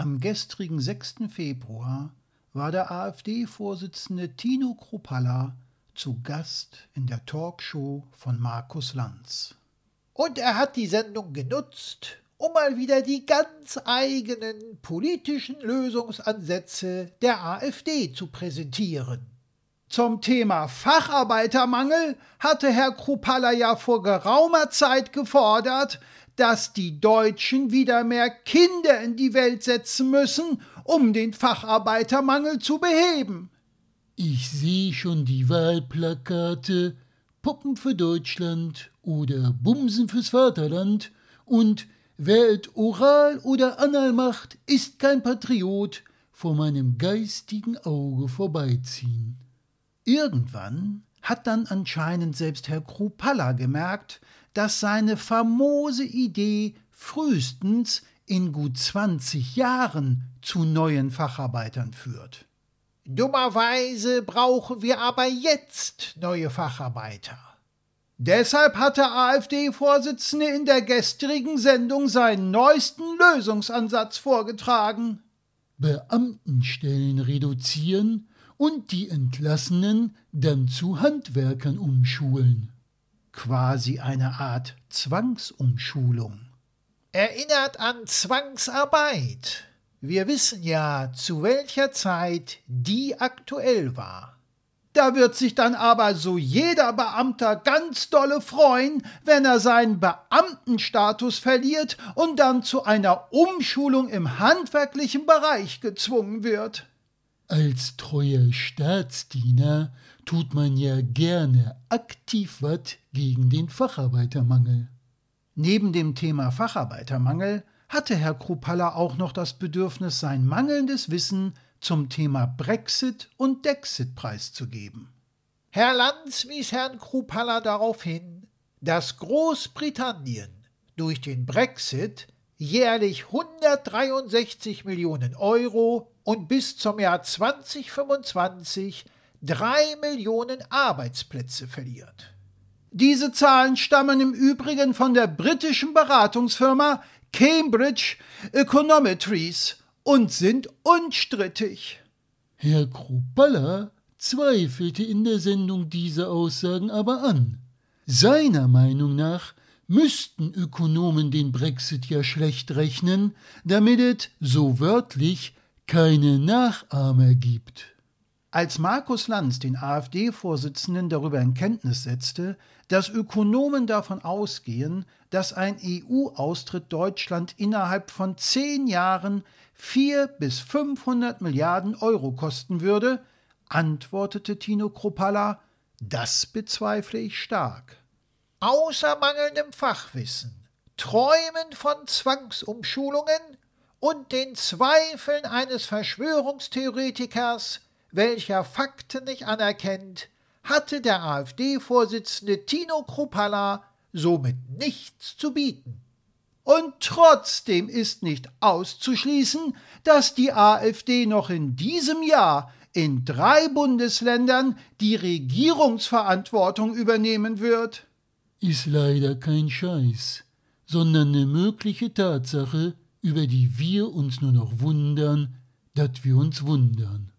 Am gestrigen 6. Februar war der AfD-Vorsitzende Tino Kruppalla zu Gast in der Talkshow von Markus Lanz. Und er hat die Sendung genutzt, um mal wieder die ganz eigenen politischen Lösungsansätze der AfD zu präsentieren. Zum Thema Facharbeitermangel hatte Herr Kruppalla ja vor geraumer Zeit gefordert, dass die Deutschen wieder mehr Kinder in die Welt setzen müssen, um den Facharbeitermangel zu beheben. Ich sehe schon die Wahlplakate Puppen für Deutschland oder Bumsen fürs Vaterland und wer oral oder anal macht, ist kein Patriot, vor meinem geistigen Auge vorbeiziehen. Irgendwann hat dann anscheinend selbst Herr Krupalla gemerkt, dass seine famose Idee frühestens in gut 20 Jahren zu neuen Facharbeitern führt. Dummerweise brauchen wir aber jetzt neue Facharbeiter. Deshalb hat der AfD-Vorsitzende in der gestrigen Sendung seinen neuesten Lösungsansatz vorgetragen. Beamtenstellen reduzieren und die Entlassenen dann zu Handwerkern umschulen quasi eine Art Zwangsumschulung. Erinnert an Zwangsarbeit. Wir wissen ja, zu welcher Zeit die aktuell war. Da wird sich dann aber so jeder Beamter ganz dolle freuen, wenn er seinen Beamtenstatus verliert und dann zu einer Umschulung im handwerklichen Bereich gezwungen wird. Als treuer Staatsdiener tut man ja gerne aktiv was gegen den Facharbeitermangel. Neben dem Thema Facharbeitermangel hatte Herr Kruppalla auch noch das Bedürfnis, sein mangelndes Wissen zum Thema Brexit und Dexit preiszugeben. Herr Lanz wies Herrn Kruppalla darauf hin, dass Großbritannien durch den Brexit jährlich 163 Millionen Euro und bis zum Jahr 2025 drei Millionen Arbeitsplätze verliert. Diese Zahlen stammen im Übrigen von der britischen Beratungsfirma Cambridge Econometries und sind unstrittig. Herr Krupalla zweifelte in der Sendung diese Aussagen aber an. Seiner Meinung nach müssten Ökonomen den Brexit ja schlecht rechnen, damit es, so wörtlich, keine Nachahmer gibt. Als Markus Lanz den AfD-Vorsitzenden darüber in Kenntnis setzte, dass Ökonomen davon ausgehen, dass ein EU-Austritt Deutschland innerhalb von zehn Jahren vier bis 500 Milliarden Euro kosten würde, antwortete Tino Kropalla, das bezweifle ich stark. Außer mangelndem Fachwissen, Träumen von Zwangsumschulungen und den Zweifeln eines Verschwörungstheoretikers welcher Fakten nicht anerkennt, hatte der AfD-Vorsitzende Tino Kruppalla somit nichts zu bieten. Und trotzdem ist nicht auszuschließen, dass die AfD noch in diesem Jahr in drei Bundesländern die Regierungsverantwortung übernehmen wird. Ist leider kein Scheiß, sondern eine mögliche Tatsache, über die wir uns nur noch wundern, dass wir uns wundern.